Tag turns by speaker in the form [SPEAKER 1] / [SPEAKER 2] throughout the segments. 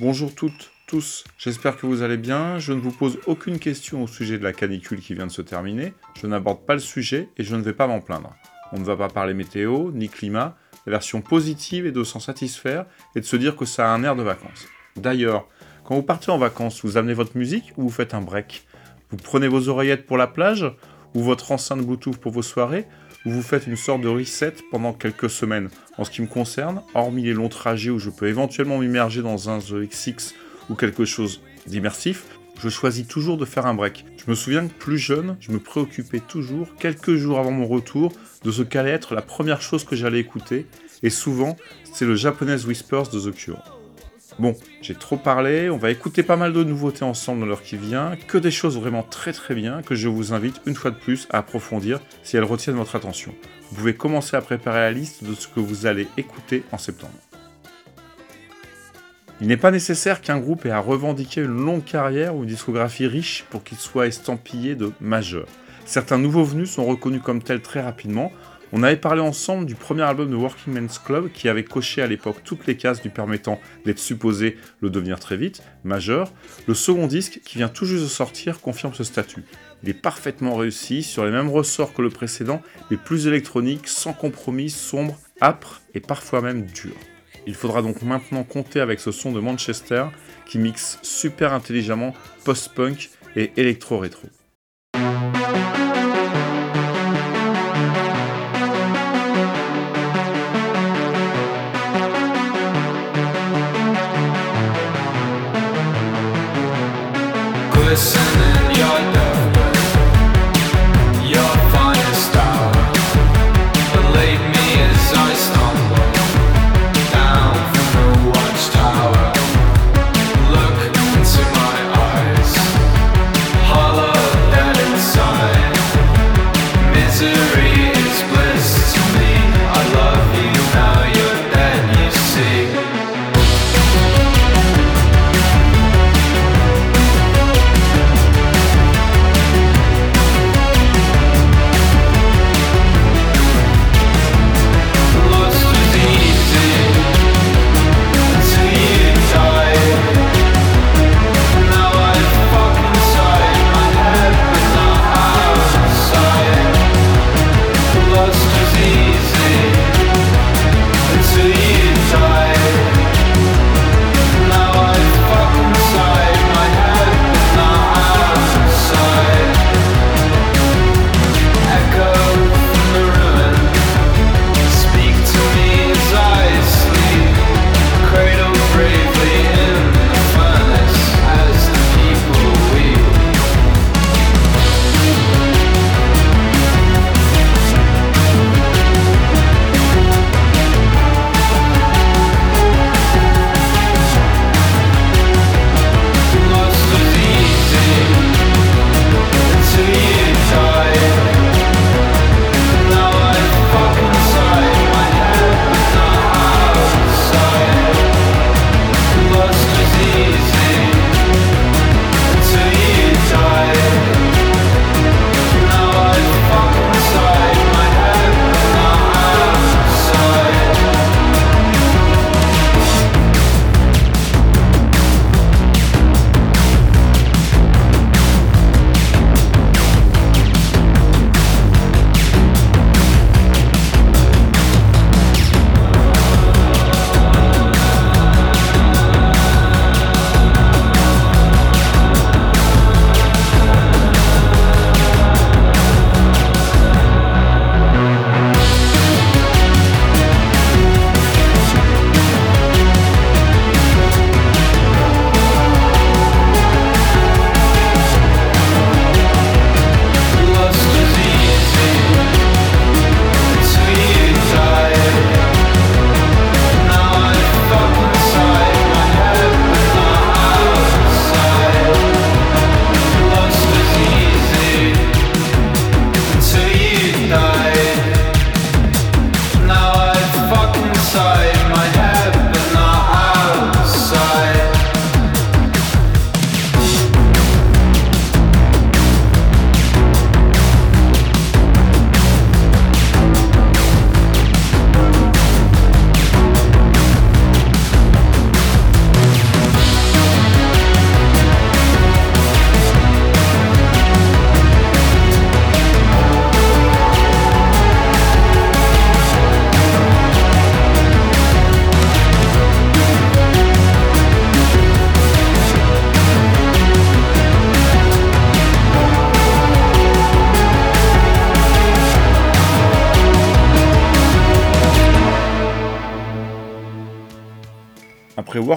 [SPEAKER 1] Bonjour toutes, tous, j'espère que vous allez bien. Je ne vous pose aucune question au sujet de la canicule qui vient de se terminer. Je n'aborde pas le sujet et je ne vais pas m'en plaindre. On ne va pas parler météo, ni climat. La version positive est de s'en satisfaire et de se dire que ça a un air de vacances. D'ailleurs, quand vous partez en vacances, vous amenez votre musique ou vous faites un break? Vous prenez vos oreillettes pour la plage ou votre enceinte Bluetooth pour vos soirées? Ou vous faites une sorte de reset pendant quelques semaines. En ce qui me concerne, hormis les longs trajets où je peux éventuellement m'immerger dans un The XX ou quelque chose d'immersif, je choisis toujours de faire un break. Je me souviens que plus jeune, je me préoccupais toujours, quelques jours avant mon retour, de ce qu'allait être la première chose que j'allais écouter, et souvent, c'est le Japanese Whispers de The Cure. Bon, j'ai trop parlé, on va écouter pas mal de nouveautés ensemble dans l'heure qui vient, que des choses vraiment très très bien que je vous invite une fois de plus à approfondir si elles retiennent votre attention. Vous pouvez commencer à préparer la liste de ce que vous allez écouter en septembre. Il n'est pas nécessaire qu'un groupe ait à revendiquer une longue carrière ou une discographie riche pour qu'il soit estampillé de majeur. Certains nouveaux venus sont reconnus comme tels très rapidement, on avait parlé ensemble du premier album de Working Men's Club qui avait coché à l'époque toutes les cases lui permettant d'être supposé le devenir très vite, majeur. Le second disque qui vient tout juste de sortir confirme ce statut. Il est parfaitement réussi, sur les mêmes ressorts que le précédent, mais plus électronique, sans compromis, sombre, âpre et parfois même dur. Il faudra donc maintenant compter avec ce son de Manchester qui mixe super intelligemment post-punk et électro-rétro.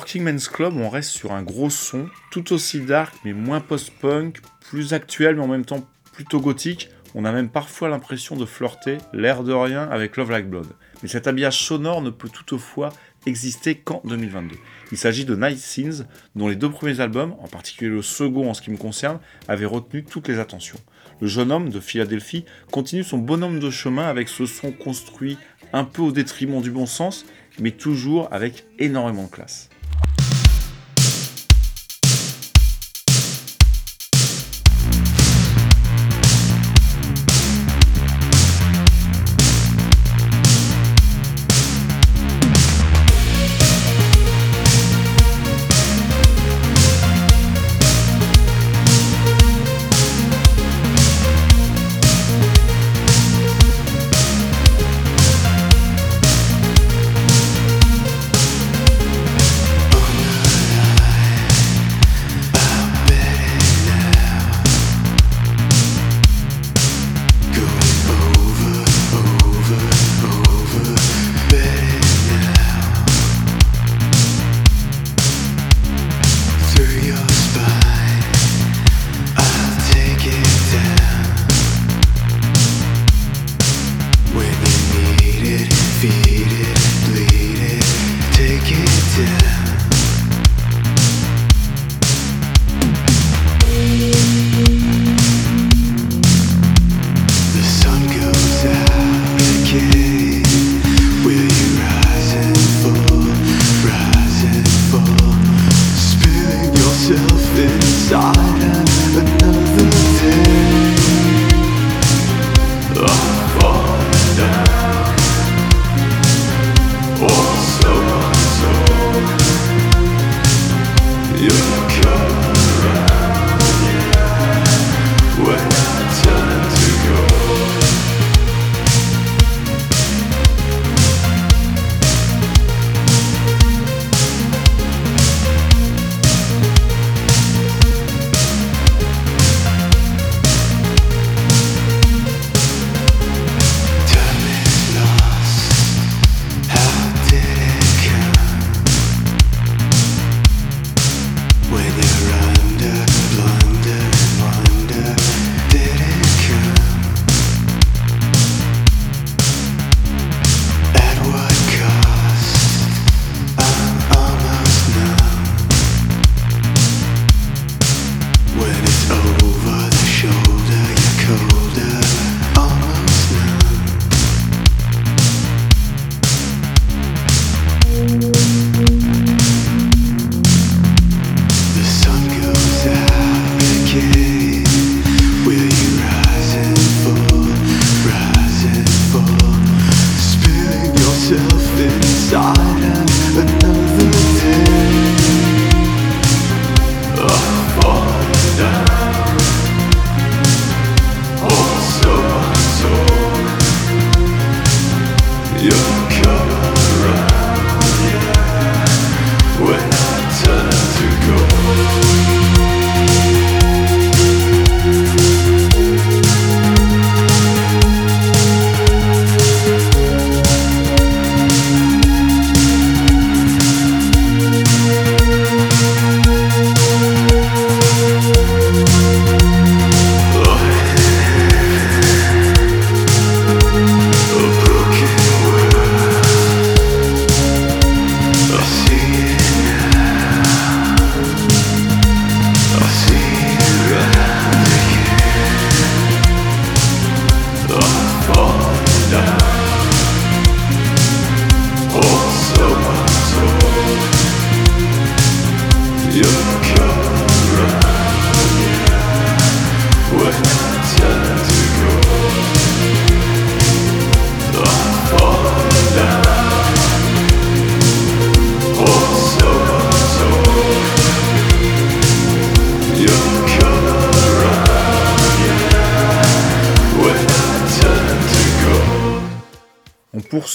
[SPEAKER 2] Working Men's Club, on reste sur un gros son, tout aussi dark mais moins post-punk, plus actuel mais en même temps plutôt gothique. On a même parfois l'impression de flirter, l'air de rien, avec Love Like Blood. Mais cet habillage sonore ne peut toutefois exister qu'en 2022. Il s'agit de Night Scenes, dont les deux premiers albums, en particulier le second en ce qui me concerne, avaient retenu toutes les attentions. Le jeune homme de Philadelphie continue son bonhomme de chemin avec ce son construit un peu au détriment du bon sens, mais toujours avec énormément de classe.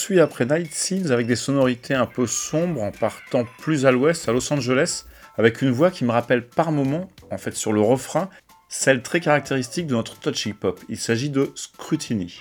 [SPEAKER 2] Poursuit après Night Scenes avec des sonorités un peu sombres en partant plus à l'ouest, à Los Angeles, avec une voix qui me rappelle par moments, en fait sur le refrain, celle très caractéristique de notre touch hip-hop. Il s'agit de Scrutiny.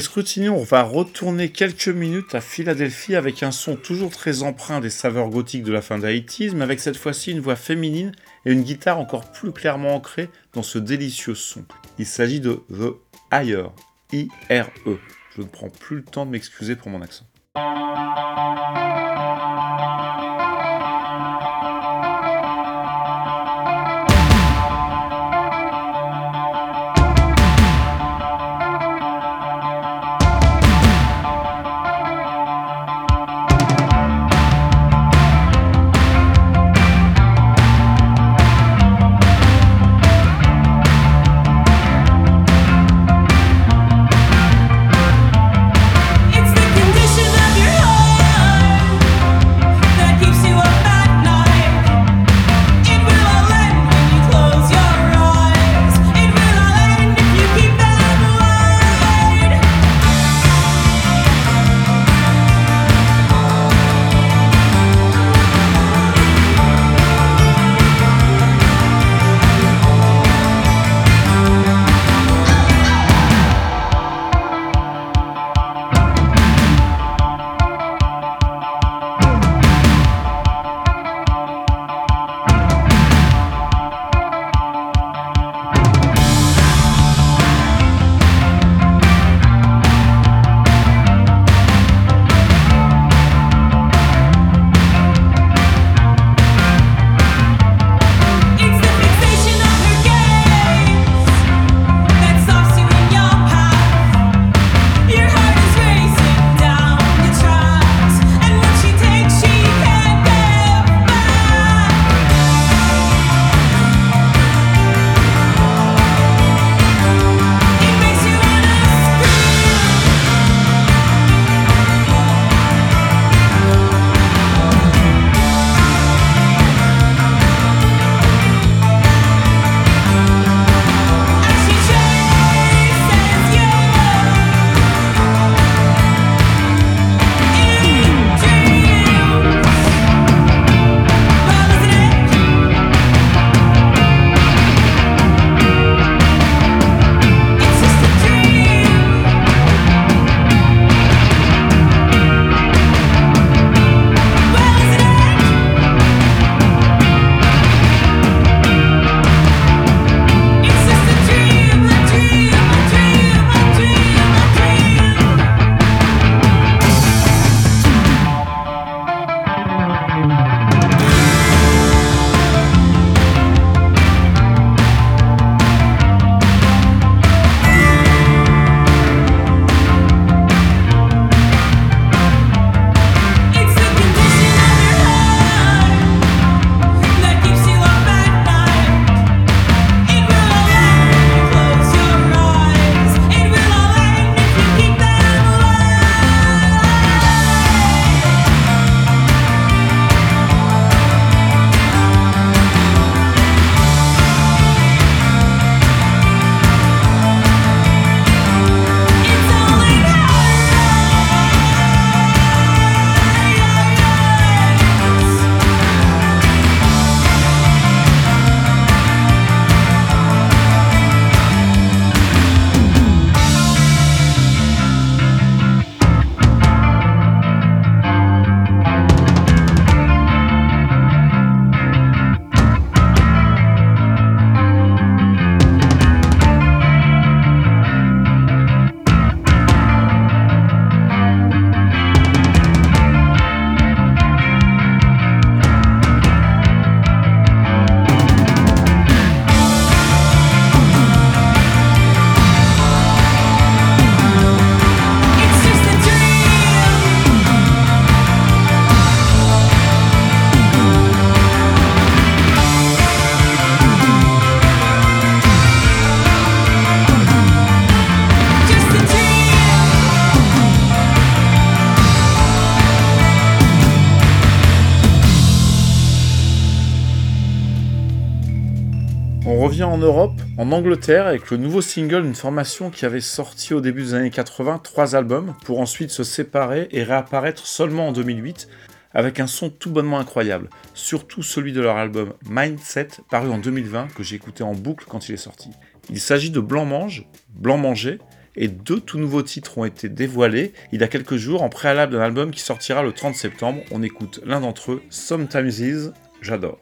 [SPEAKER 1] Après on va retourner quelques minutes à Philadelphie avec un son toujours très empreint des saveurs gothiques de la fin des mais avec cette fois-ci une voix féminine et une guitare encore plus clairement ancrée dans ce délicieux son. Il s'agit de The Higher, I-R-E. Je ne prends plus le temps de m'excuser pour mon accent.
[SPEAKER 3] En Angleterre, avec le nouveau single d'une formation qui avait sorti au début des années 80 trois albums, pour ensuite se séparer et réapparaître seulement en 2008, avec un son tout bonnement incroyable, surtout celui de leur album Mindset, paru en 2020, que j'ai écouté en boucle quand il est sorti. Il s'agit de Blanc Mange, Blanc Manger, et deux tout nouveaux titres ont été dévoilés il y a quelques jours en préalable d'un album qui sortira le 30 septembre. On écoute l'un d'entre eux, Sometimes Is, j'adore.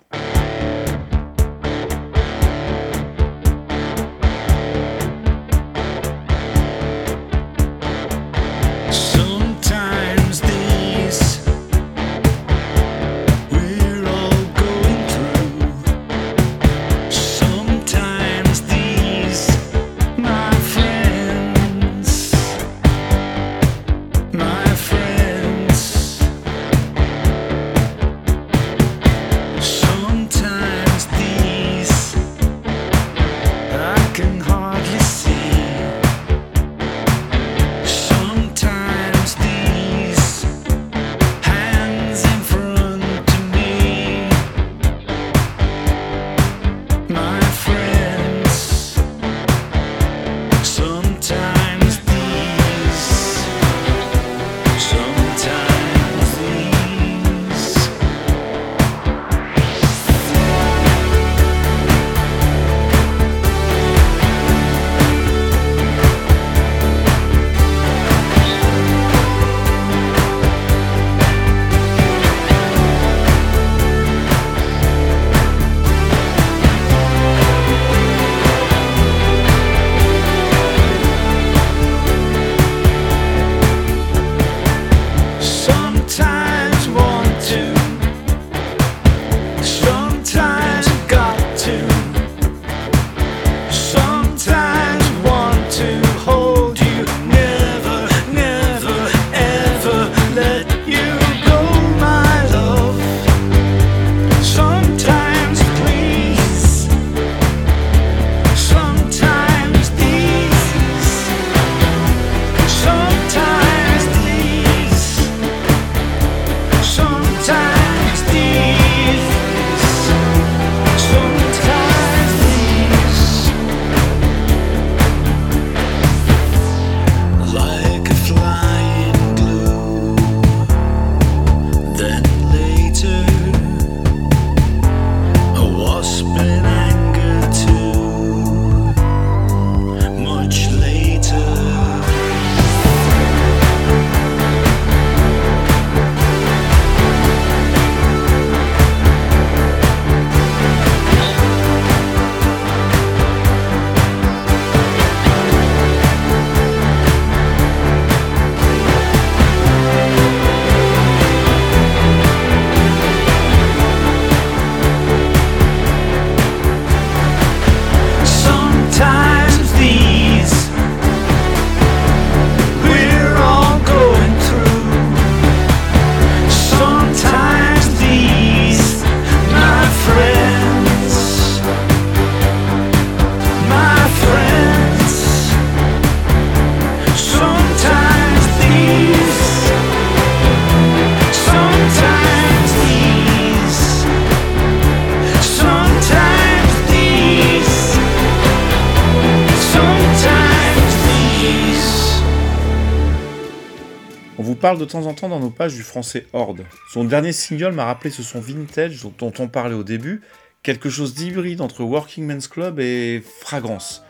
[SPEAKER 3] De temps en temps dans nos pages du français Horde. Son dernier single m'a rappelé ce son vintage dont on parlait au début, quelque chose d'hybride entre Working Men's Club et Fragrance.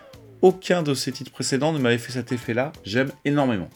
[SPEAKER 3] Aucun de ses titres précédents ne m'avait fait cet effet-là, j'aime énormément.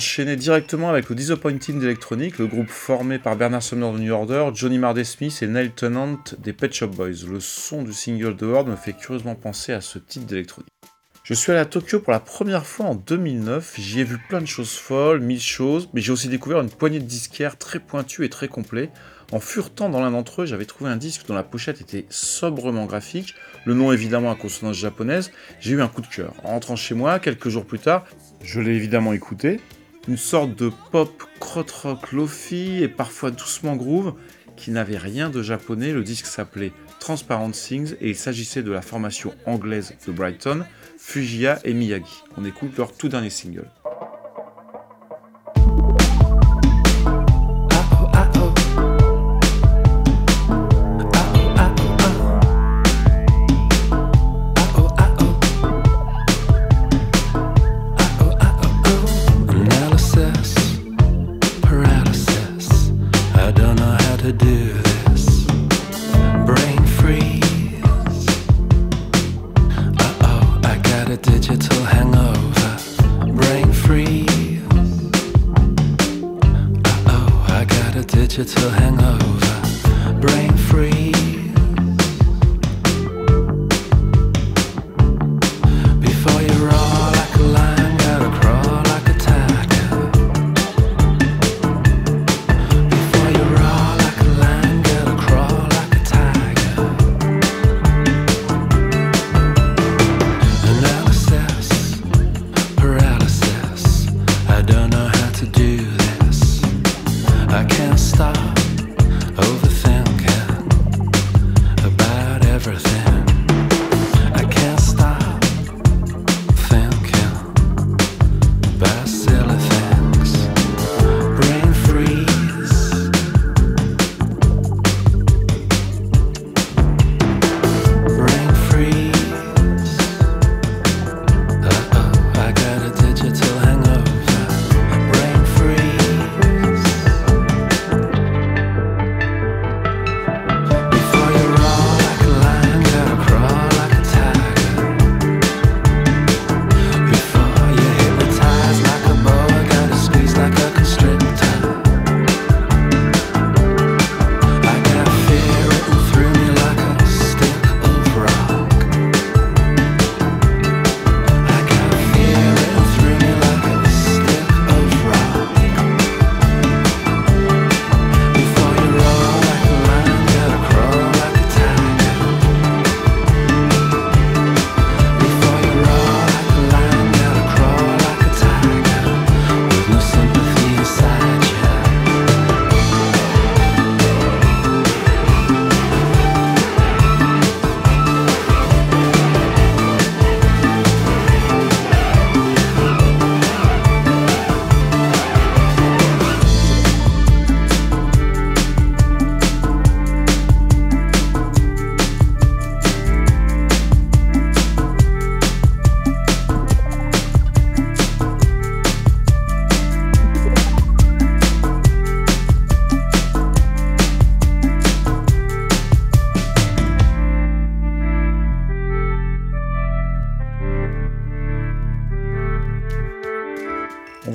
[SPEAKER 1] Enchaîné directement avec le Disappointing d'Electronic, le groupe formé par Bernard Sumner de New Order, Johnny Marday Smith et Neil Tennant des Pet Shop Boys. Le son du single de Horde me fait curieusement penser à ce titre d'Electronic. Je suis allé à Tokyo pour la première fois en 2009, j'y ai vu plein de choses folles, mille choses, mais j'ai aussi découvert une poignée de disquaires très pointus et très complets. En furetant dans l'un d'entre eux, j'avais trouvé un disque dont la pochette était sobrement graphique, le nom évidemment à consonance japonaise, j'ai eu un coup de cœur. En rentrant chez moi, quelques jours plus tard, je l'ai évidemment écouté, une sorte de pop krautrock lofi et parfois doucement groove qui n'avait rien de japonais, le disque s'appelait Transparent Things et il s'agissait de la formation anglaise de Brighton, Fujiya et Miyagi. On écoute leur tout dernier single.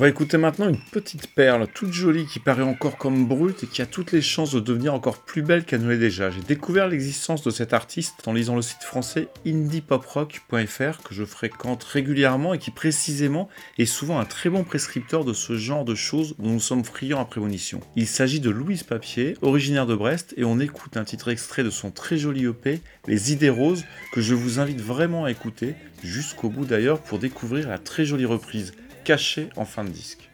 [SPEAKER 1] Écouter maintenant une petite perle toute jolie qui paraît encore comme brute et qui a toutes les chances de devenir encore plus belle qu'elle ne l'est déjà. J'ai découvert l'existence de cet artiste en lisant le site français indiepoprock.fr que je fréquente régulièrement et qui précisément est souvent un très bon prescripteur de ce genre de choses dont nous sommes friands à prémonition. Il s'agit de Louise Papier, originaire de Brest et on écoute un titre extrait de son très joli EP Les idées roses que je vous invite vraiment à écouter jusqu'au bout d'ailleurs pour découvrir la très jolie reprise caché en fin de disque.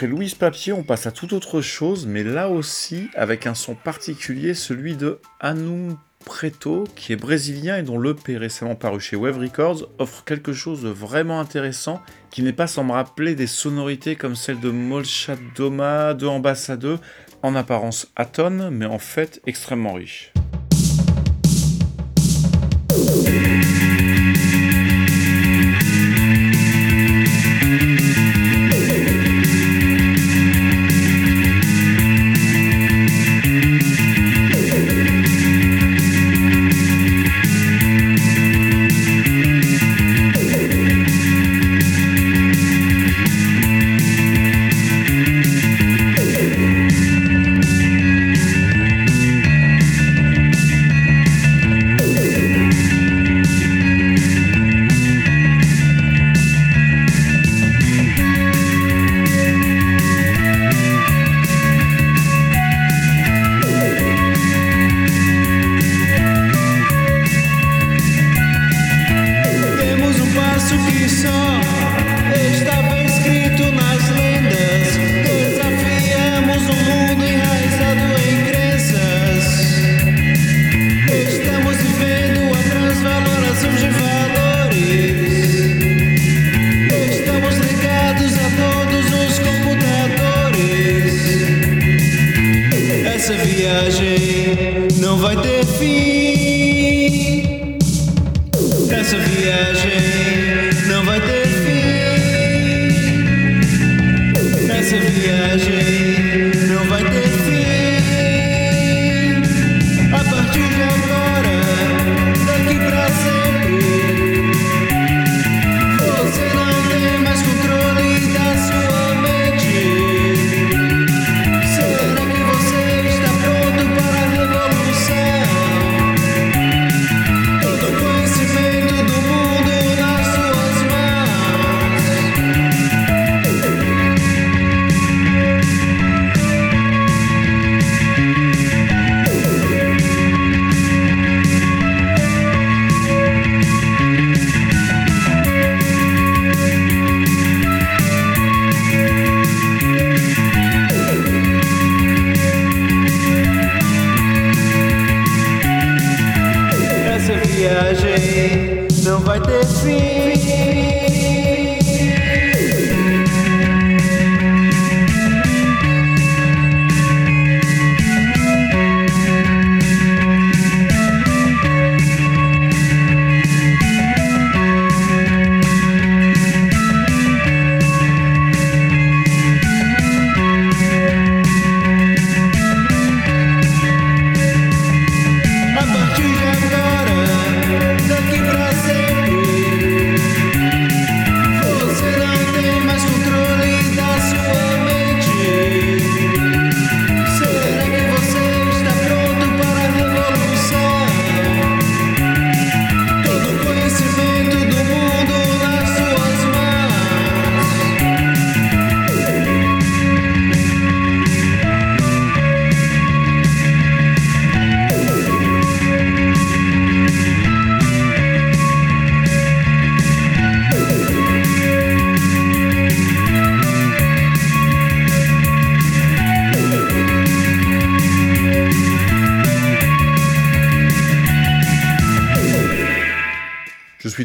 [SPEAKER 4] Après Louise Papier, on passe à toute autre chose, mais là aussi avec un son particulier, celui de Anum Preto, qui est brésilien et dont l'EP récemment paru chez Wave Records offre quelque chose de vraiment intéressant, qui n'est pas sans me rappeler des sonorités comme celles de Molchat Doma, de Ambassade, en apparence atone, mais en fait extrêmement riche.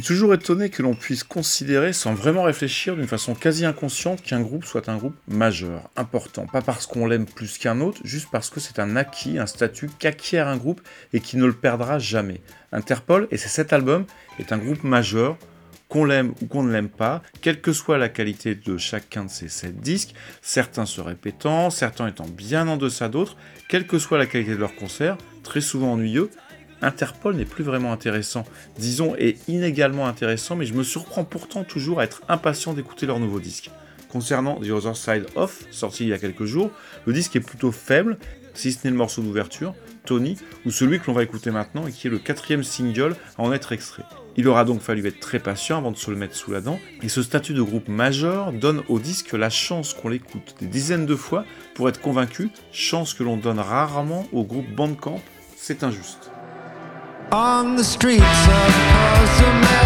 [SPEAKER 5] Toujours étonné que l'on puisse considérer sans vraiment réfléchir d'une façon quasi inconsciente qu'un groupe soit un groupe majeur, important, pas parce qu'on l'aime plus qu'un autre, juste parce que c'est un acquis, un statut qu'acquiert un groupe et qui ne le perdra jamais. Interpol, et c'est cet album, est un groupe majeur, qu'on l'aime ou qu'on ne l'aime pas, quelle que soit la qualité de chacun de ces sept disques, certains se répétant, certains étant bien en deçà d'autres, quelle que soit la qualité de leur concert, très souvent ennuyeux, Interpol n'est plus vraiment intéressant, disons, est inégalement intéressant, mais je me surprends pourtant toujours à être impatient d'écouter leur nouveau disque. Concernant The Other Side Off, sorti il y a quelques jours, le disque est plutôt faible, si ce n'est le morceau d'ouverture, Tony, ou celui que l'on va écouter maintenant et qui est le quatrième single à en être extrait. Il aura donc fallu être très patient avant de se le mettre sous la dent, et ce statut de groupe majeur donne au disque la chance qu'on l'écoute des dizaines de fois pour être convaincu, chance que l'on donne rarement au groupe Bandcamp, c'est injuste. On the streets of Cozumel.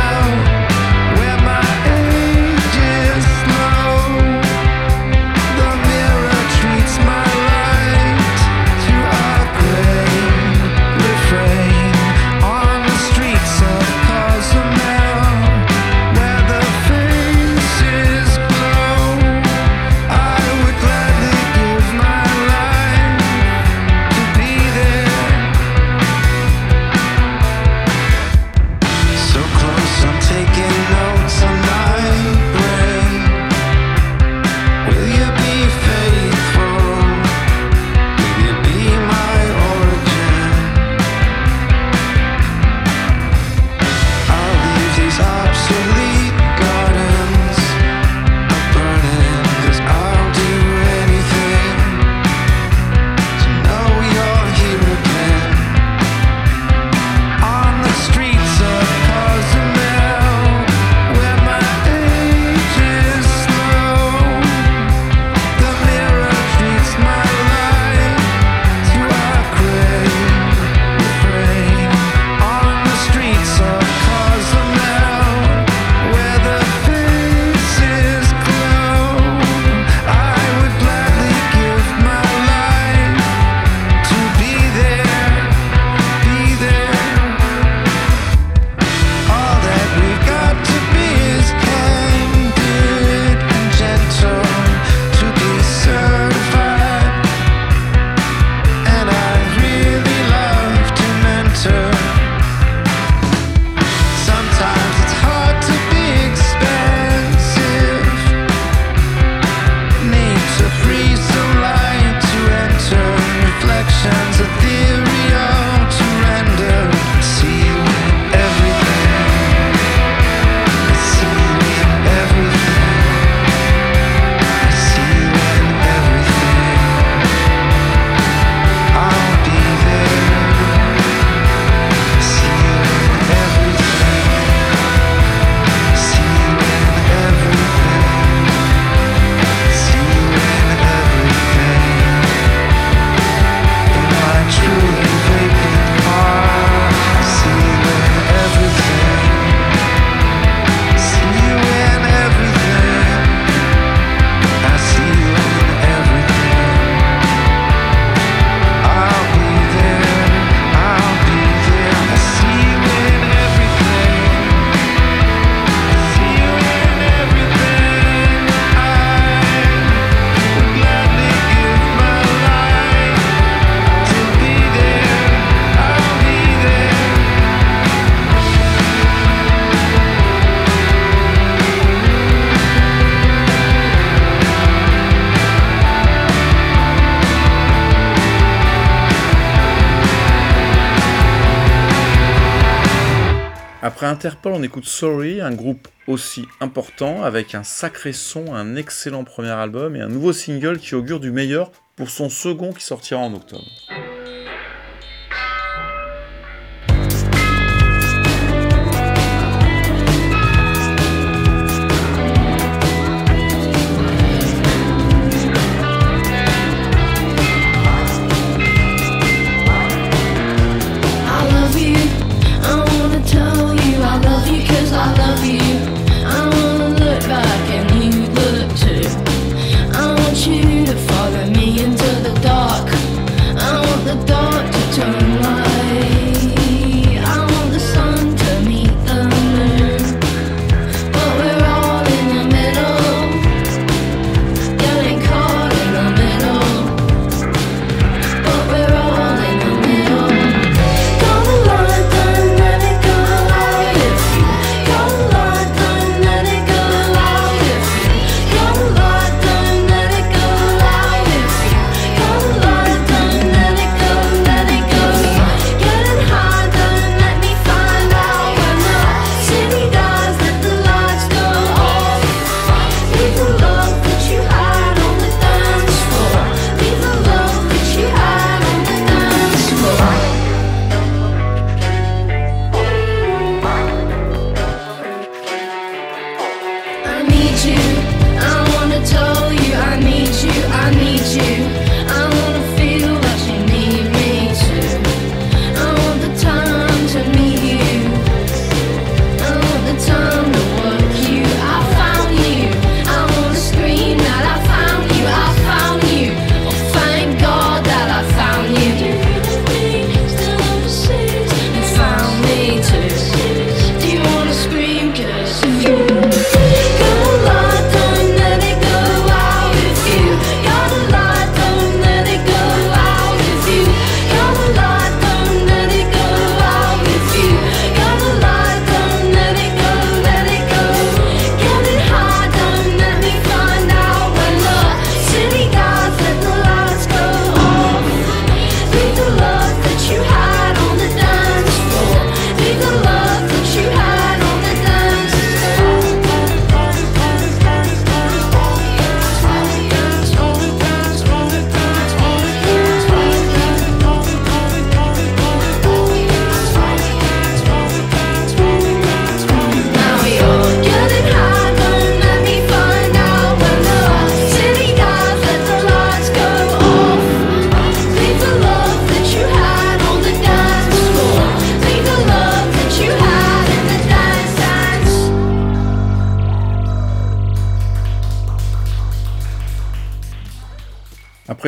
[SPEAKER 5] Après Interpol, on écoute Sorry, un groupe aussi important, avec un sacré son, un excellent premier album et un nouveau single qui augure du meilleur pour son second qui sortira en octobre.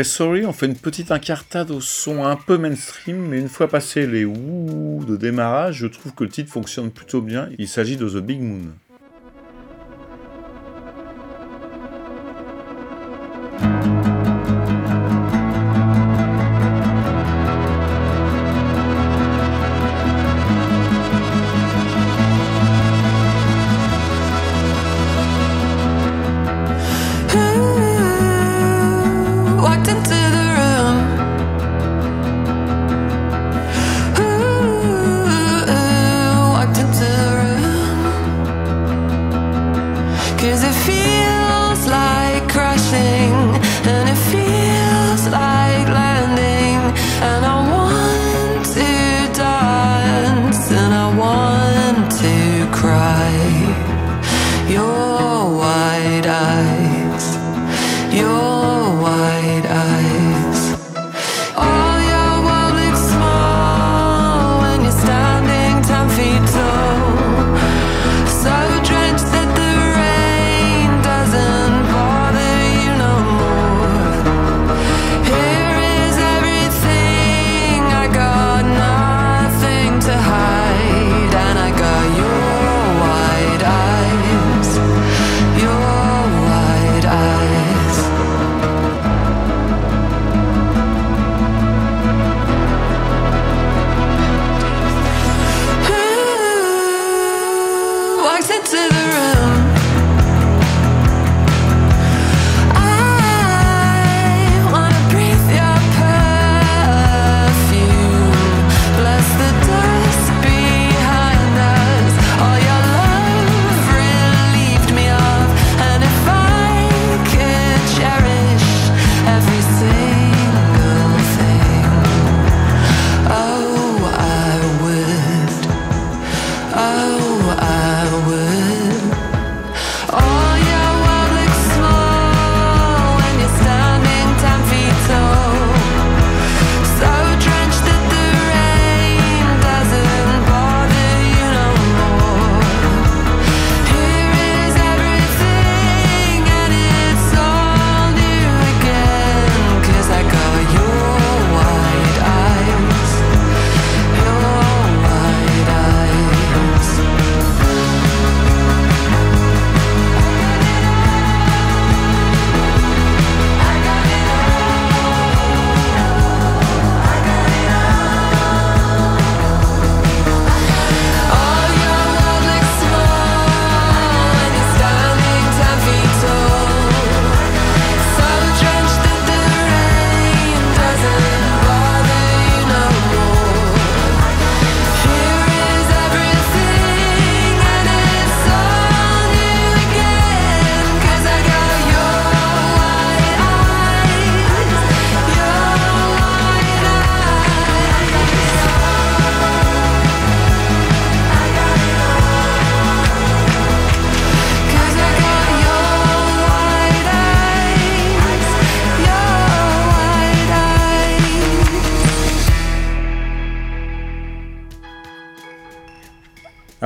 [SPEAKER 6] Sorry, on fait une petite incartade au son un peu mainstream, mais une fois passé les ouh de démarrage, je trouve que le titre fonctionne plutôt bien. Il s'agit de The Big Moon.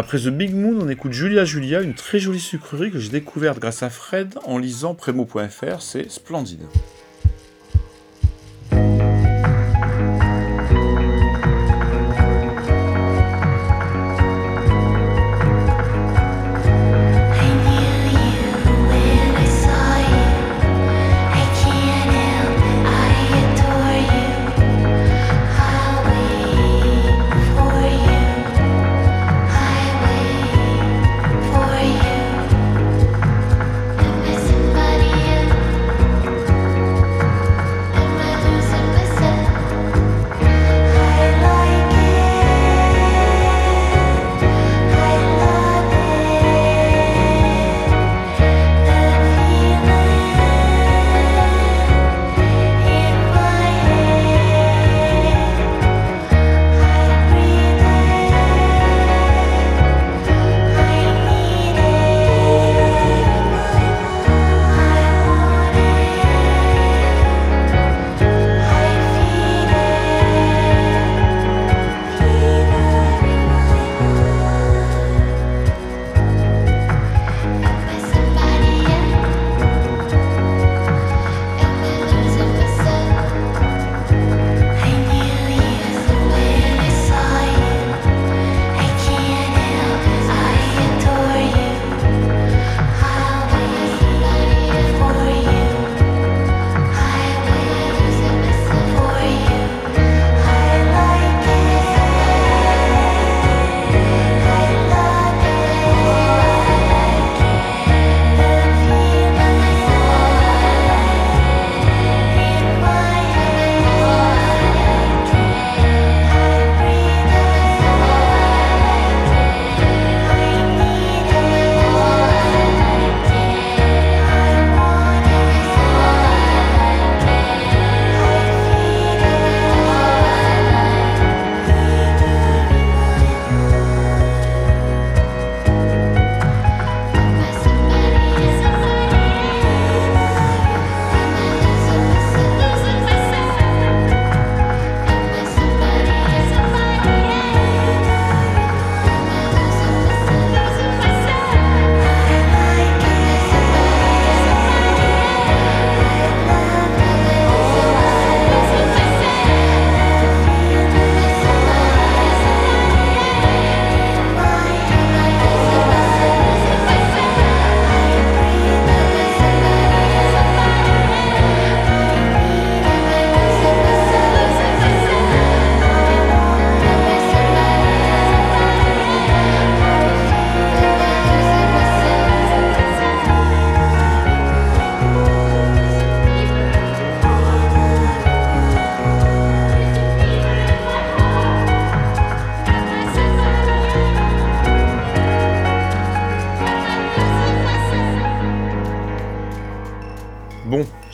[SPEAKER 6] Après The Big Moon, on écoute Julia Julia, une très jolie sucrerie que j'ai découverte grâce à Fred en lisant Premo.fr, c'est splendide.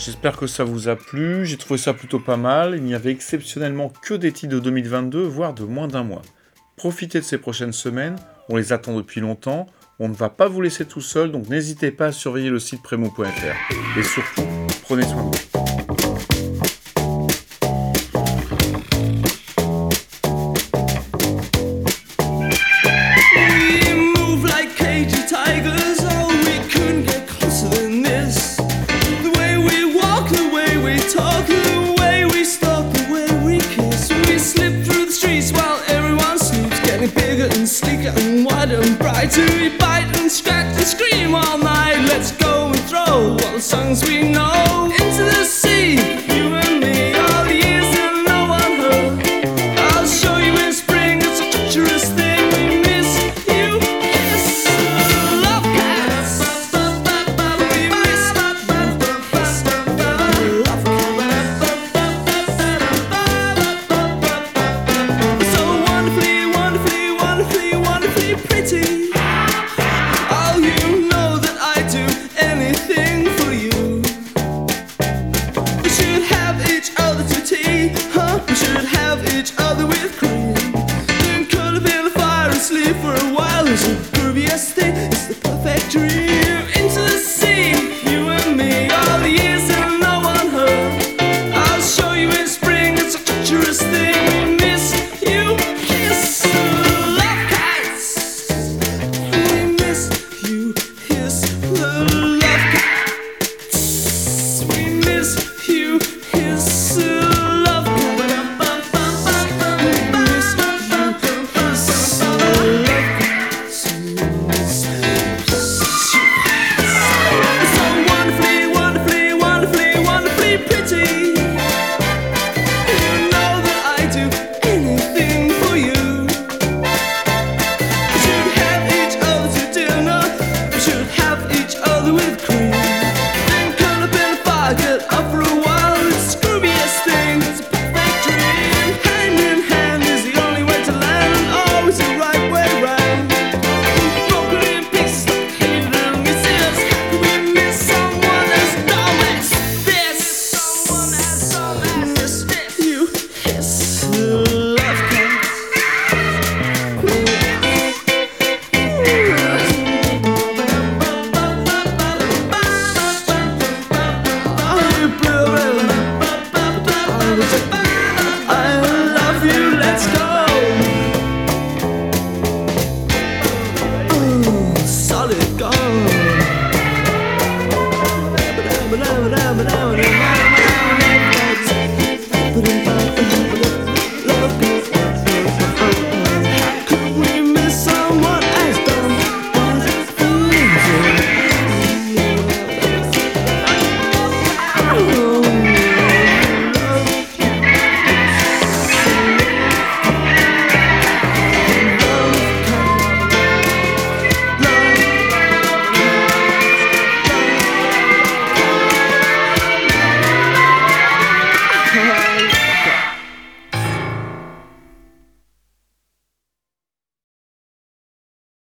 [SPEAKER 1] J'espère que ça vous a plu. J'ai trouvé ça plutôt pas mal. Il n'y avait exceptionnellement que des titres de 2022, voire de moins d'un mois. Profitez de ces prochaines semaines, on les attend depuis longtemps. On ne va pas vous laisser tout seul, donc n'hésitez pas à surveiller le site premo.fr. Et surtout, prenez soin de vous.
[SPEAKER 7] To bite and scratch and scream all night. Let's go and throw all the songs we know into the sea.